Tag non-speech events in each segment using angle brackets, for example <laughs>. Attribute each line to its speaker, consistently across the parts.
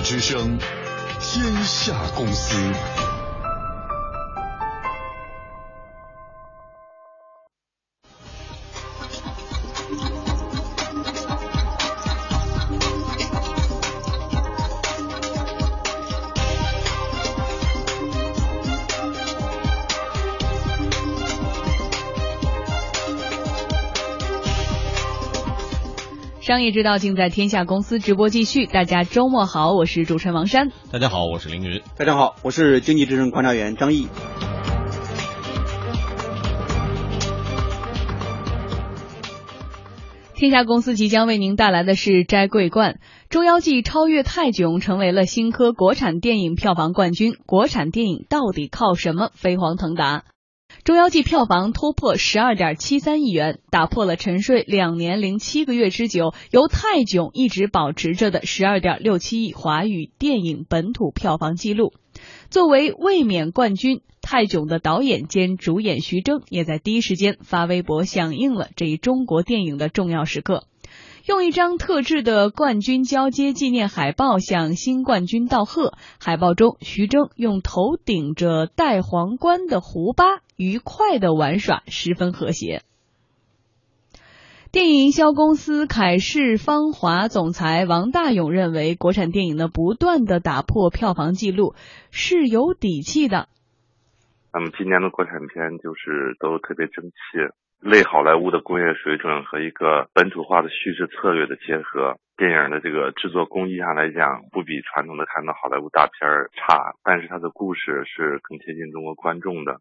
Speaker 1: 之声，天下公司。
Speaker 2: 商业之道尽在天下公司直播继续，大家周末好，我是主持人王珊。
Speaker 3: 大家好，我是凌云。
Speaker 4: 大家好，我是经济之声观察员张毅。
Speaker 2: 天下公司即将为您带来的是摘桂冠，《捉妖记》超越泰囧，成为了新科国产电影票房冠军。国产电影到底靠什么飞黄腾达？《捉妖记》票房突破十二点七三亿元，打破了沉睡两年零七个月之久，由泰囧一直保持着的十二点六七亿华语电影本土票房纪录。作为卫冕冠军，泰囧的导演兼主演徐峥也在第一时间发微博响应了这一中国电影的重要时刻。用一张特制的冠军交接纪念海报向新冠军道贺。海报中，徐峥用头顶着戴皇冠的胡巴，愉快的玩耍，十分和谐。电影营销公司凯视芳华总裁王大勇认为，国产电影呢不断的打破票房纪录是有底气的。
Speaker 5: 那么今年的国产片就是都特别争气。类好莱坞的工业水准和一个本土化的叙事策略的结合，电影的这个制作工艺上来讲，不比传统的看到好莱坞大片儿差，但是它的故事是更贴近中国观众的。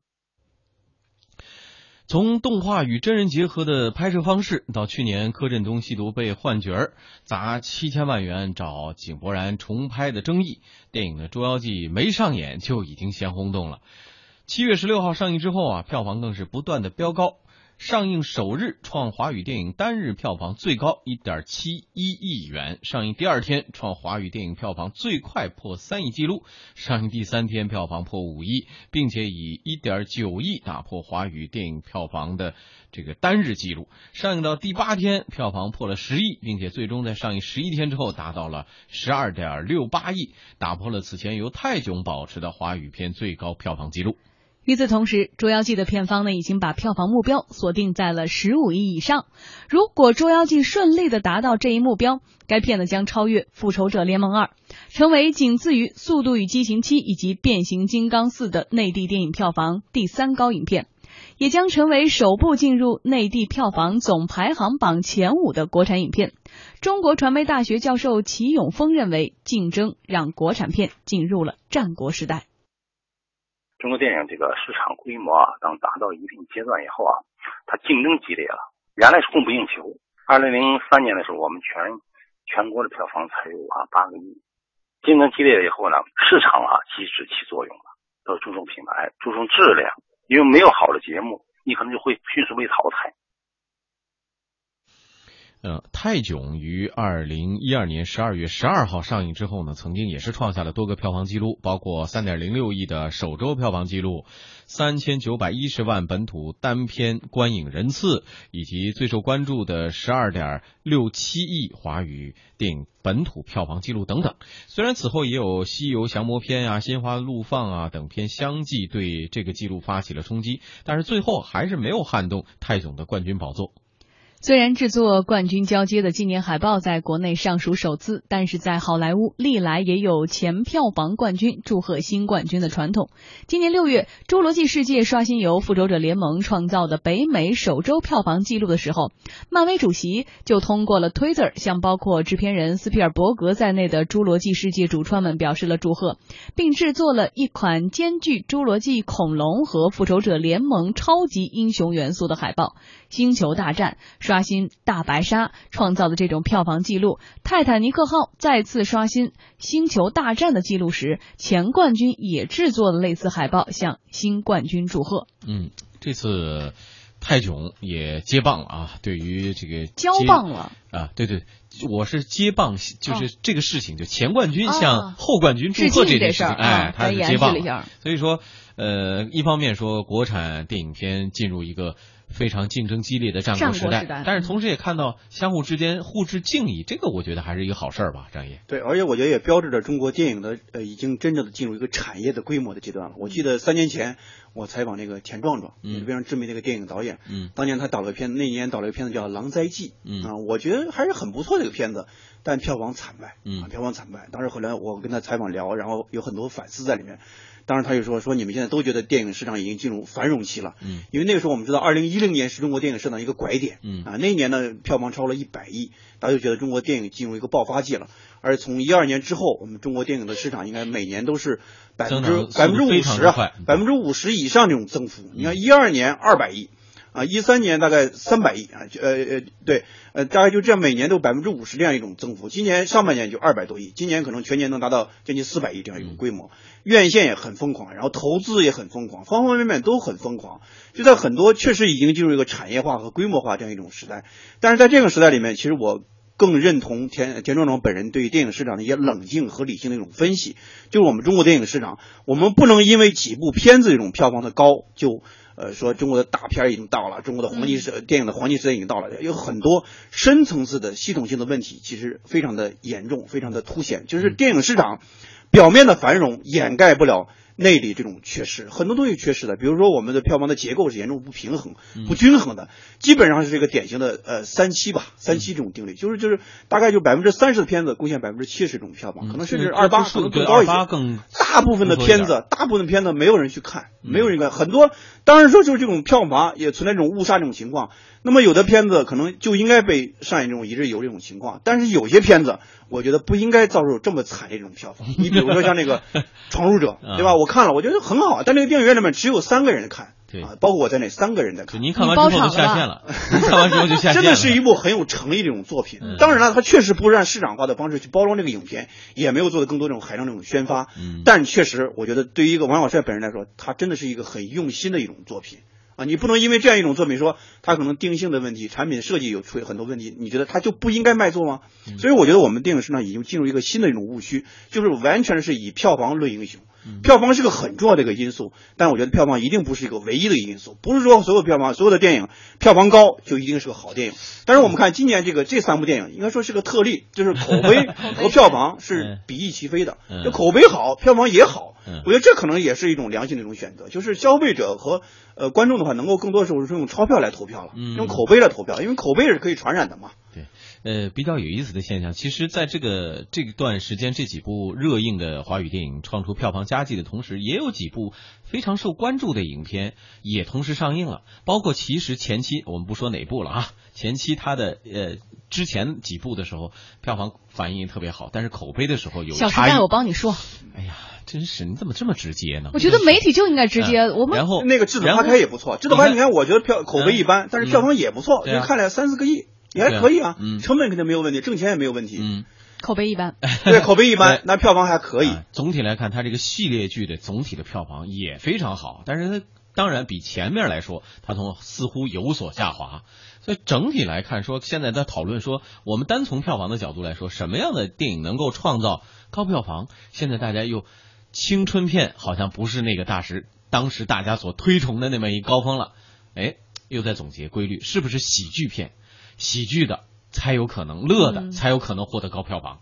Speaker 3: 从动画与真人结合的拍摄方式，到去年柯震东吸毒被换角儿砸七千万元找井柏然重拍的争议，电影的《捉妖记》没上演就已经先轰动了。七月十六号上映之后啊，票房更是不断的飙高。上映首日创华语电影单日票房最高一点七一亿元，上映第二天创华语电影票房最快破三亿纪录，上映第三天票房破五亿，并且以一点九亿打破华语电影票房的这个单日纪录。上映到第八天票房破了十亿，并且最终在上映十一天之后达到了十二点六八亿，打破了此前由泰囧保持的华语片最高票房纪录。
Speaker 2: 与此同时，《捉妖记》的片方呢已经把票房目标锁定在了十五亿以上。如果《捉妖记》顺利的达到这一目标，该片呢将超越《复仇者联盟二》，成为仅次于《速度与激情七》以及《变形金刚四》的内地电影票房第三高影片，也将成为首部进入内地票房总排行榜前五的国产影片。中国传媒大学教授齐永峰认为，竞争让国产片进入了战国时代。
Speaker 6: 中国电影这个市场规模啊，当达到一定阶段以后啊，它竞争激烈了。原来是供不应求。二零零三年的时候，我们全全国的票房才有啊八个亿。竞争激烈了以后呢，市场啊机制起作用了，要注重品牌，注重质量。因为没有好的节目，你可能就会迅速被淘汰。
Speaker 3: 呃，泰囧于二零一二年十二月十二号上映之后呢，曾经也是创下了多个票房纪录，包括三点零六亿的首周票房纪录，三千九百一十万本土单片观影人次，以及最受关注的十二点六七亿华语电影本土票房纪录等等。虽然此后也有《西游降魔篇》啊、《心花怒放》啊等片相继对这个纪录发起了冲击，但是最后还是没有撼动泰囧的冠军宝座。
Speaker 2: 虽然制作冠军交接的纪念海报在国内尚属首次，但是在好莱坞历来也有前票房冠军祝贺新冠军的传统。今年六月，《侏罗纪世界》刷新由《复仇者联盟》创造的北美首周票房纪录的时候，漫威主席就通过了 Twitter 向包括制片人斯皮尔伯格在内的《侏罗纪世界》主创们表示了祝贺，并制作了一款兼具侏罗纪恐龙和复仇者联盟超级英雄元素的海报。星球大战刷新大白鲨创造的这种票房纪录，泰坦尼克号再次刷新星球大战的记录时，前冠军也制作了类似海报向新冠军祝贺。
Speaker 3: 嗯，这次泰囧也接棒了啊！对于这个
Speaker 2: 交棒了
Speaker 3: 啊，对对，我是接棒，就是这个事情，就前冠军
Speaker 2: 哦
Speaker 3: 向后冠军祝贺这件事
Speaker 2: 儿
Speaker 3: 哎
Speaker 2: 啊，
Speaker 3: 他接棒
Speaker 2: 了一下
Speaker 3: 所以说，呃，一方面说国产电影片进入一个非常竞争激烈的战国时代，
Speaker 2: 时代
Speaker 3: 但是同时也看到相互之间互致敬意，这个我觉得还是一个好事儿吧，张毅。
Speaker 4: 对，而且我觉得也标志着中国电影的呃已经真正的进入一个产业的规模的阶段了。我记得三年前我采访那个田壮壮，
Speaker 3: 嗯
Speaker 4: 非常知名的一个电影导演，
Speaker 3: 嗯
Speaker 4: 当年他导了个片子，那年导了个片子叫《狼灾记》，
Speaker 3: 嗯
Speaker 4: 啊，我觉得还是很不错的一个片子，但票房惨败，
Speaker 3: 嗯
Speaker 4: 啊，票房惨败。当时后来我跟他采访聊，然后有很多反思在里面。当时他就说说你们现在都觉得电影市场已经进入繁荣期了，
Speaker 3: 嗯
Speaker 4: 因为那个时候我们知道，二零一零年是中国电影市场一个拐点，
Speaker 3: 嗯
Speaker 4: 啊，那一年呢票房超了一百亿，大家就觉得中国电影进入一个爆发季了。而从一二年之后，我们中国电影的市场应该每年都是百分之百分之五十啊百分之五十以上这种增幅。你看一二年二百亿。啊，一三年大概三百亿啊，呃呃，对，呃，大概就这样，每年都百分之五十这样一种增幅。今年上半年就二百多亿，今年可能全年能达到将近四百亿这样一种规模。院线也很疯狂，然后投资也很疯狂，方方面面都很疯狂。就在很多确实已经进入一个产业化和规模化这样一种时代。但是在这个时代里面，其实我更认同田田壮壮本人对于电影市场的一些冷静和理性的一种分析，就是我们中国电影市场，我们不能因为几部片子这种票房的高就。呃，说中国的大片儿已经到了，中国的黄金时、电影的黄金时代已经到了，有很多深层次的系统性的问题，其实非常的严重，非常的凸显。就是电影市场表面的繁荣掩盖不了内里这种缺失，很多东西缺失的。比如说我们的票房的结构是严重不平衡、不均衡的，基本上是这个典型的呃三七吧，三七这种定律，就是就是大概就百分之三十的片子贡献百分之七十这种票房，可能甚至二八可能更高一些。
Speaker 3: 更
Speaker 4: 大部分的片子，大部分的片子没有人去看，没有人看。很多当然说就是这种票房也存在这种误杀这种情况。那么有的片子可能就应该被上演这种一日游这种情况，但是有些片子我觉得不应该遭受这么惨烈这种票房。<laughs> 你比如说像那个《闯入者》，<laughs> 对吧？我看了，我觉得很好，但那个电影院里面只有三个人看。
Speaker 3: 对
Speaker 4: 啊，包括我在内，三个人在看。
Speaker 3: 您看完之后就下线了，<laughs> 您看完之后就下线了。
Speaker 4: 真的是一部很有诚意的一种作品。
Speaker 3: 嗯、
Speaker 4: 当然了，它确实不是按市场化的方式去包装这个影片，也没有做的更多这种海量这种宣发。
Speaker 3: 嗯，
Speaker 4: 但确实，我觉得对于一个王小帅本人来说，他真的是一个很用心的一种作品。啊，你不能因为这样一种作品说它可能定性的问题、产品设计有出很多问题，你觉得它就不应该卖座吗？
Speaker 3: 嗯、
Speaker 4: 所以我觉得我们电影市场已经进入一个新的一种误区，就是完全是以票房论英雄。
Speaker 3: 嗯、
Speaker 4: 票房是个很重要的一个因素，但我觉得票房一定不是一个唯一的因素，不是说所有票房、所有的电影票房高就一定是个好电影。但是我们看今年这个这三部电影，应该说是个特例，就是口碑和票房是比翼齐飞的。就口碑好，票房也好。
Speaker 3: 嗯
Speaker 4: 我觉得这可能也是一种良性的一种选择，就是消费者和呃观众的话，能够更多时候是用钞票来投票了，
Speaker 3: 嗯
Speaker 4: 用口碑来投票，因为口碑是可以传染的嘛。
Speaker 3: 对，呃，比较有意思的现象，其实在这个这段时间，这几部热映的华语电影创出票房佳绩的同时，也有几部非常受关注的影片也同时上映了，包括其实前期我们不说哪部了啊，前期它的呃之前几部的时候票房反应特别好，但是口碑的时候有
Speaker 2: 小时代，。我帮你说，
Speaker 3: 哎呀，真是你怎么这么直接呢？
Speaker 2: 我觉得媒体就应该直接，
Speaker 3: 嗯
Speaker 2: 我们
Speaker 3: 然后
Speaker 4: 那个《智子花开》也不错，《智子花开》
Speaker 3: 你
Speaker 4: 你看，我觉得票口碑一般，但是票房也不错，就看了三四个亿，也还可以
Speaker 3: 啊嗯，
Speaker 4: 成本肯定没有问题，挣钱也没有问题，
Speaker 3: 嗯，
Speaker 2: 口碑一般。<laughs> <laughs>
Speaker 4: 对，口碑一般，那票房还可以。
Speaker 3: 啊总体来看，它这个系列剧的总体的票房也非常好，但是它当然比前面来说，它从似乎有所下滑。所以整体来看，说现在在讨论说，我们单从票房的角度来说，什么样的电影能够创造高票房？现在大家又青春片好像不是那个大时当时大家所推崇的那么一高峰了。哎，又在总结规律，是不是喜剧片？喜剧的才有可能，乐的
Speaker 2: 嗯
Speaker 3: 才有可能获得高票房。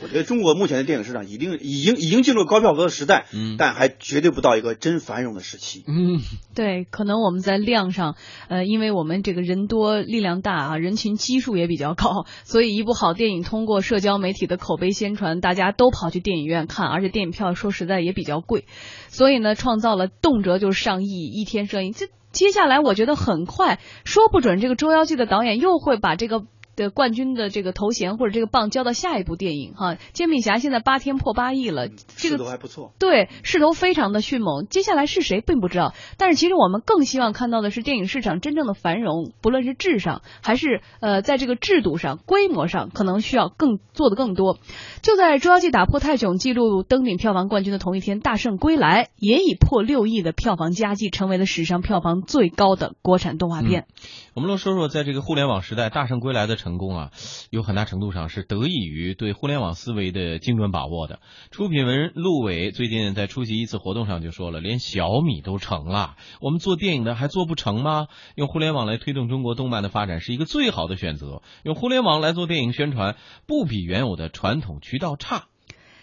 Speaker 4: 我觉得中国目前的电影市场一定已经已经进入高票房的时代，
Speaker 3: 嗯
Speaker 4: 但还绝对不到一个真繁荣的时期。
Speaker 3: 嗯，
Speaker 2: 对，可能我们在量上，呃，因为我们这个人多力量大啊，人群基数也比较高，<laughs> 所以一部好电影通过社交媒体的口碑宣传，大家都跑去电影院看，而且电影票说实在也比较贵，所以呢，创造了动辄就是上亿一天上映。这接下来我觉得很快，说不准这个《捉妖记》的导演又会把这个。的冠军的这个头衔或者这个棒交到下一部电影哈，《煎饼侠》现在八天破八亿了，这
Speaker 4: 势
Speaker 2: 个
Speaker 4: 头还不错。
Speaker 2: 对，势头非常的迅猛。接下来是谁并不知道，但是其实我们更希望看到的是电影市场真正的繁荣，不论是质上还是呃在这个制度上、规模上，可能需要更做的更多。就在《捉妖记》打破泰囧记录登顶票房冠军的同一天，《大圣归来》也以破六亿的票房佳绩，成为了史上票房最高的国产动画片。
Speaker 3: 我们来说说，在这个互联网时代，《大圣归来》的成成功啊，有很大程度上是得益于对互联网思维的精准把握的。出品人陆伟最近在出席一次活动上就说了，连小米都成了，我们做电影的还做不成吗？用互联网来推动中国动漫的发展是一个最好的选择，用互联网来做电影宣传，不比原有的传统渠道差。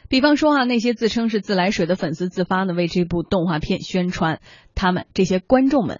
Speaker 2: 比方说啊，那些自称是自来水的粉丝自发的为这部动画片宣传，他们这些观众们，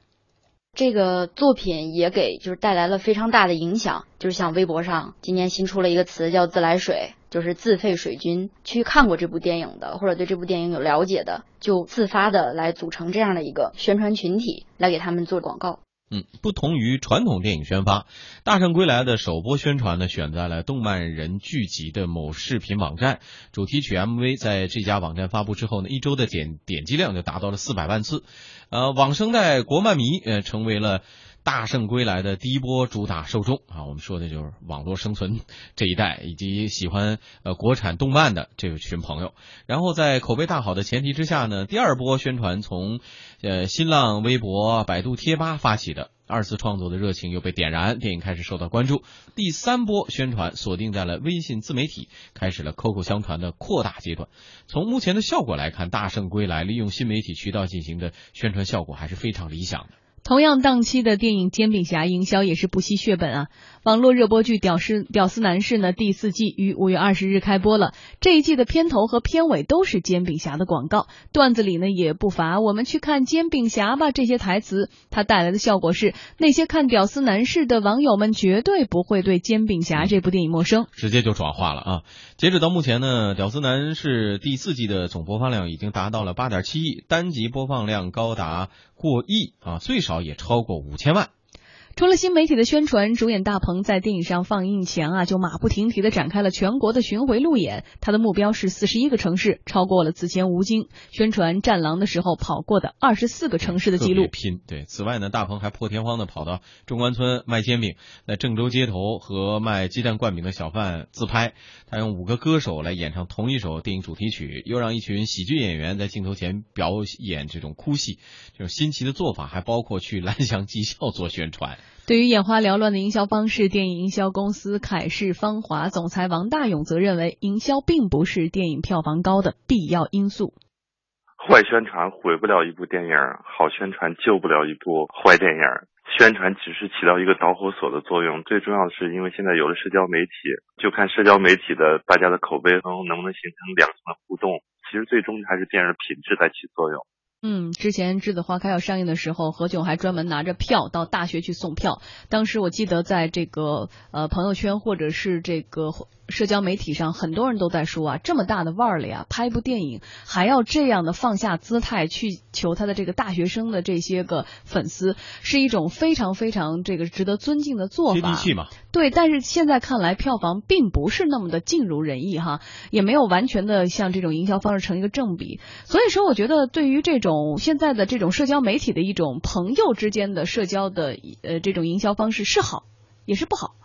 Speaker 7: 这个作品也给就是带来了非常大的影响。就是像微博上今年新出了一个词叫“自来水”，就是自费水军。去看过这部电影的，或者对这部电影有了解的，就自发的来组成这样的一个宣传群体，来给他们做广告。
Speaker 3: 嗯，不同于传统电影宣发，《大圣归来》的首播宣传呢，选在了动漫人聚集的某视频网站。主题曲 MV 在这家网站发布之后呢，一周的点点击量就达到了四百万次。呃，网生代国漫迷呃成为了。大圣归来的第一波主打受众啊，我们说的就是网络生存这一代，以及喜欢呃国产动漫的这群朋友。然后在口碑大好的前提之下呢，第二波宣传从呃新浪微博、百度贴吧发起的二次创作的热情又被点燃，电影开始受到关注。第三波宣传锁定在了微信自媒体，开始了口口相传的扩大阶段。从目前的效果来看，大圣归来利用新媒体渠道进行的宣传效果还是非常理想的。
Speaker 2: 同样档期的电影《煎饼侠》营销也是不惜血本啊！网络热播剧《屌丝屌丝男士》呢，第四季于五月二十日开播了。这一季的片头和片尾都是煎饼侠的广告，段子里呢也不乏“我们去看煎饼侠吧”这些台词。它带来的效果是，那些看《屌丝男士》的网友们绝对不会对《煎饼侠》这部电影陌生，
Speaker 3: 直接就转化了啊！截止到目前呢，《屌丝男士》第四季的总播放量已经达到了八点七亿，单集播放量高达过亿啊，最少。也超过五千万。
Speaker 2: 除了新媒体的宣传，主演大鹏在电影上放映前啊，就马不停蹄的展开了全国的巡回路演。他的目标是四十一个城市，超过了此前吴京宣传《战狼》的时候跑过的二十四个城市的记录。
Speaker 3: 拼对。此外呢，大鹏还破天荒的跑到中关村卖煎饼，在郑州街头和卖鸡蛋灌饼的小贩自拍。他用五个歌手来演唱同一首电影主题曲，又让一群喜剧演员在镜头前表演这种哭戏。这种新奇的做法还包括去蓝翔技校做宣传。
Speaker 2: 对于眼花缭乱的营销方式，电影营销公司凯视芳华总裁王大勇则认为，营销并不是电影票房高的必要因素。
Speaker 5: 坏宣传毁不了一部电影，好宣传救不了一部坏电影。宣传只是起到一个导火索的作用，最重要的是，因为现在有了社交媒体，就看社交媒体的大家的口碑中能不能形成两层的互动。其实最终还是电影的品质在起作用。
Speaker 2: 嗯，之前《栀子花开》要上映的时候，何炅还专门拿着票到大学去送票。当时我记得在这个呃朋友圈或者是这个。社交媒体上很多人都在说啊，这么大的腕儿了呀，拍一部电影还要这样的放下姿态去求他的这个大学生的这些个粉丝，是一种非常非常这个值得尊敬的做法。
Speaker 3: 接地气嘛。
Speaker 2: 对，但是现在看来票房并不是那么的尽如人意哈，也没有完全的像这种营销方式成一个正比。所以说，我觉得对于这种现在的这种社交媒体的一种朋友之间的社交的呃这种营销方式是好，也是不好。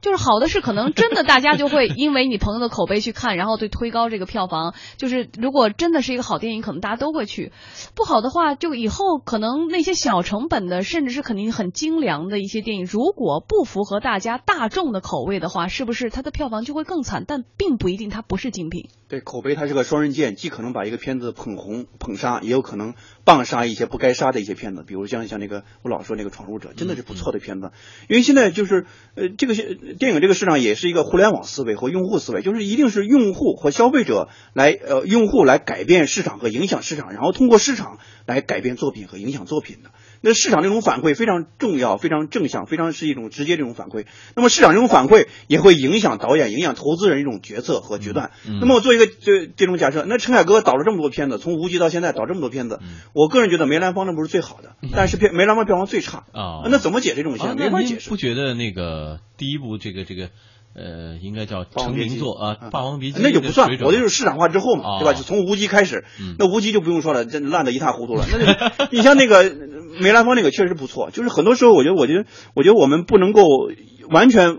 Speaker 2: 就是好的是可能真的大家就会因为你朋友的口碑去看，然后对推高这个票房。就是如果真的是一个好电影，可能大家都会去；不好的话，就以后可能那些小成本的，甚至是肯定很精良的一些电影，如果不符合大家大众的口味的话，是不是它的票房就会更惨？但并不一定它不是精品。
Speaker 4: 对，口碑它是个双刃剑，既可能把一个片子捧红捧杀，也有可能棒杀一些不该杀的一些片子。比如像像那个我老说那个《闯入者》，真的是不错的片子。因为现在就是呃这个电影这个市场也是一个互联网思维和用户思维，就是一定是用户和消费者来呃用户来改变市场和影响市场，然后通过市场来改变作品和影响作品的。那市场这种反馈非常重要，非常正向，非常是一种直接这种反馈。那么市场这种反馈也会影响导演、影响投资人一种决策和决断。那么我做一个这这种假设，那陈凯歌导了这么多片子，从无极到现在导这么多片子，我个人觉得梅兰芳那不是最好的，但是片梅兰芳票房最差
Speaker 3: 啊。
Speaker 4: 那怎么解这种现象？没法解释。
Speaker 3: 不觉得那个第一部这个这个。呃，应该叫成名作啊，《霸王别姬》
Speaker 4: 那就不算，我的就是市场化之后嘛，对吧？就从无极开始，那无极就不用说了，这烂的一塌糊涂了。那你像那个梅兰芳那个确实不错，就是很多时候我觉得，我觉得，我觉得我们不能够完全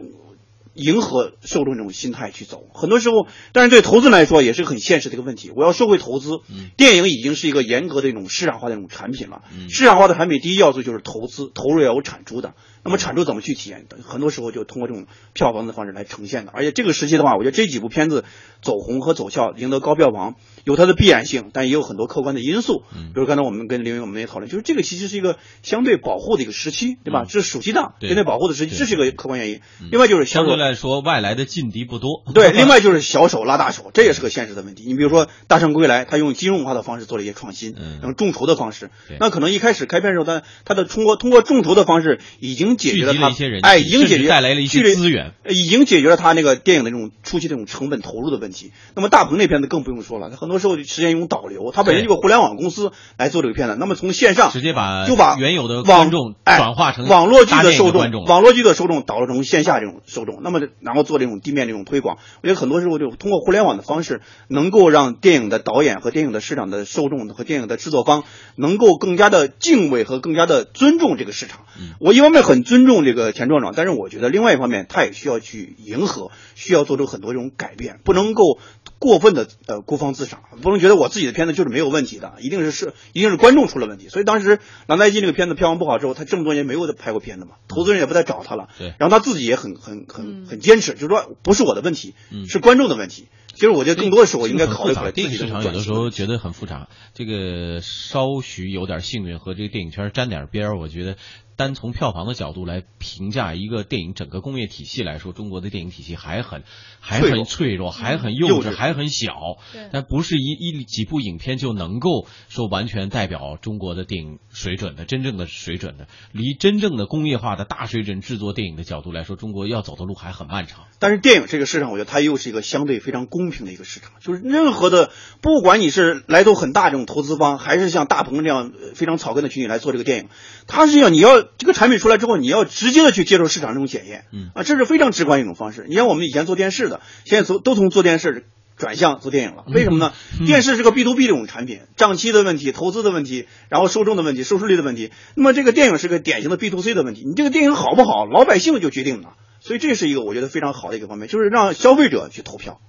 Speaker 4: 迎合受众这种心态去走。很多时候，但是对投资来说也是很现实的一个问题。我要收回投资，电影已经是一个严格的一种市场化的一种产品了。市场化的产品第一要素就是投资，投入要有产出的。那么产出怎么去体验？很多时候就通过这种票房的方式来呈现的。而且这个时期的话，我觉得这几部片子走红和走俏，赢得高票房，有它的必然性，但也有很多客观的因素。比如刚才我们跟林云我们也讨论，就是这个其实是一个相对保护的一个时期，对吧？这是暑期档相对保护的时期，这是一个客观原因。另外就是
Speaker 3: 相对来说，外来的劲敌不多。
Speaker 4: 对，<laughs> 另外就是小手拉大手，这也是个现实的问题。你比如说《大圣归来》，他用金融化的方式做了一些创新，用众筹的方式。那可能一开始开片的时候，他他的通过通过众筹的方式已经解决了他哎，已经解决
Speaker 3: 带来了一些资源，
Speaker 4: 已经解决了他那个电影的这种初期这种成本投入的问题。那么大鹏那片子更不用说了，他很多时候实现一种导流，他本身就个互联网公司来做这个片子。那么从线上
Speaker 3: 直接把
Speaker 4: 就把
Speaker 3: 原有的观众转化成
Speaker 4: 网络剧的受众，网络剧的受众导入成线下这种受众。那么然后做这种地面这种推广，我觉得很多时候就通过互联网的方式，能够让电影的导演和电影的市场的受众和电影的制作方能够更加的敬畏和更加的尊重这个市场。我一方面很尊重这个钱壮壮，但是我觉得另外一方面他也需要去迎合，需要做出很多这种改变，不能够过分的呃孤芳自赏，不能觉得我自己的片子就是没有问题的，一定是是一定是观众出了问题。所以当时郎大基这个片子票房不好之后，他这么多年没有拍过片子嘛，投资人也不再找他了。
Speaker 3: 对，
Speaker 4: 然后他自己也很很很很坚持，就是说不是我的问题，是观众的问题。其实我觉得更多的时候应该考虑考虑
Speaker 3: 电影市场有的时候觉得很复杂，这个稍许有点幸运和这个电影圈沾点边儿，我觉得。单从票房的角度来评价一个电影整个工业体系来说，中国的电影体系还很还很脆弱，还很幼稚，还很小。但不是一一几部影片就能够说完全代表中国的电影水准的真正的水准的。离真正的工业化的大水准制作电影的角度来说，中国要走的路还很漫长。
Speaker 4: 但是电影这个市场，我觉得它又是一个相对非常公平的一个市场，就是任何的，不管你是来头很大这种投资方，还是像大鹏这样非常草根的群体来做这个电影，它是要你要。这个产品出来之后，你要直接的去接受市场这种检验，
Speaker 3: 嗯
Speaker 4: 啊，这是非常直观一种方式。你像我们以前做电视的，现在从都从做电视转向做电影了，为什么呢？电视是个 B to B 这种产品，账期的问题、投资的问题，然后受众的问题、收视率的问题。那么这个电影是个典型的 B to C 的问题，你这个电影好不好，老百姓就决定了。所以这是一个我觉得非常好的一个方面，就是让消费者去投票。